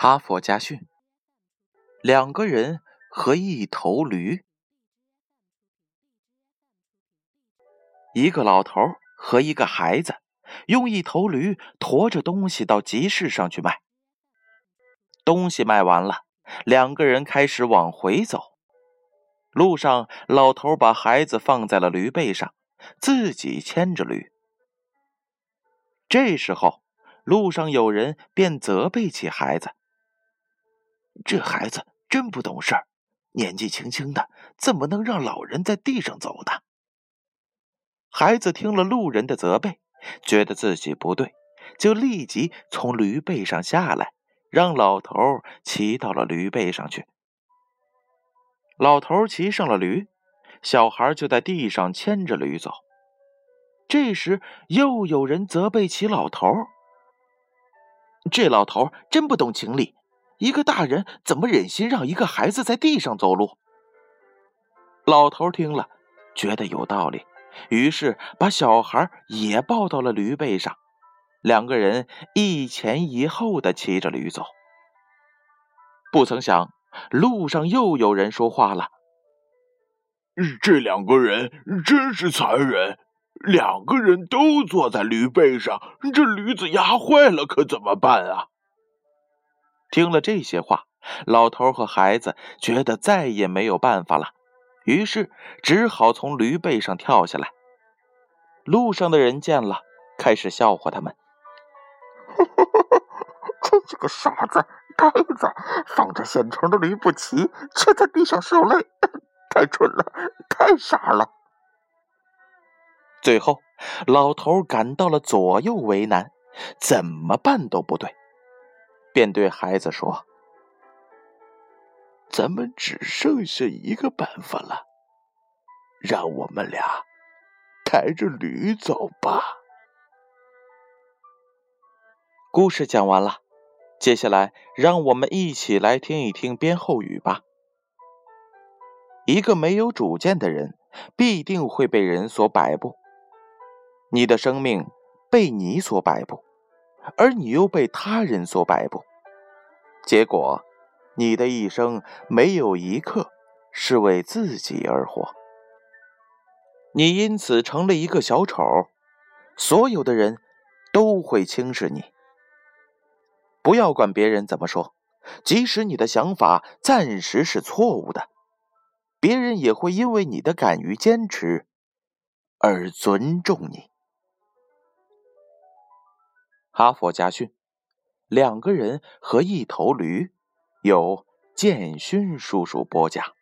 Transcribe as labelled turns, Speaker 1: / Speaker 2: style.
Speaker 1: 哈佛家训：两个人和一头驴。一个老头和一个孩子用一头驴驮着东西到集市上去卖。东西卖完了，两个人开始往回走。路上，老头把孩子放在了驴背上，自己牵着驴。这时候，路上有人便责备起孩子。
Speaker 2: 这孩子真不懂事儿，年纪轻轻的，怎么能让老人在地上走呢？
Speaker 1: 孩子听了路人的责备，觉得自己不对，就立即从驴背上下来，让老头骑到了驴背上去。老头骑上了驴，小孩就在地上牵着驴走。这时，又有人责备起老头：“
Speaker 2: 这老头真不懂情理。”一个大人怎么忍心让一个孩子在地上走路？
Speaker 1: 老头听了，觉得有道理，于是把小孩也抱到了驴背上，两个人一前一后的骑着驴走。不曾想，路上又有人说话了：“
Speaker 3: 这两个人真是残忍，两个人都坐在驴背上，这驴子压坏了，可怎么办啊？”
Speaker 1: 听了这些话，老头和孩子觉得再也没有办法了，于是只好从驴背上跳下来。路上的人见了，开始笑话他们：“
Speaker 2: 这几个傻子、呆子，放着现成的驴不骑，却在地上受累，太蠢了，太傻了。”
Speaker 1: 最后，老头感到了左右为难，怎么办都不对。便对孩子说：“
Speaker 3: 咱们只剩下一个办法了，让我们俩抬着驴走吧。”
Speaker 1: 故事讲完了，接下来让我们一起来听一听编后语吧。一个没有主见的人，必定会被人所摆布。你的生命被你所摆布。而你又被他人所摆布，结果，你的一生没有一刻是为自己而活。你因此成了一个小丑，所有的人都会轻视你。不要管别人怎么说，即使你的想法暂时是错误的，别人也会因为你的敢于坚持而尊重你。哈佛家训：两个人和一头驴，由建勋叔叔播讲。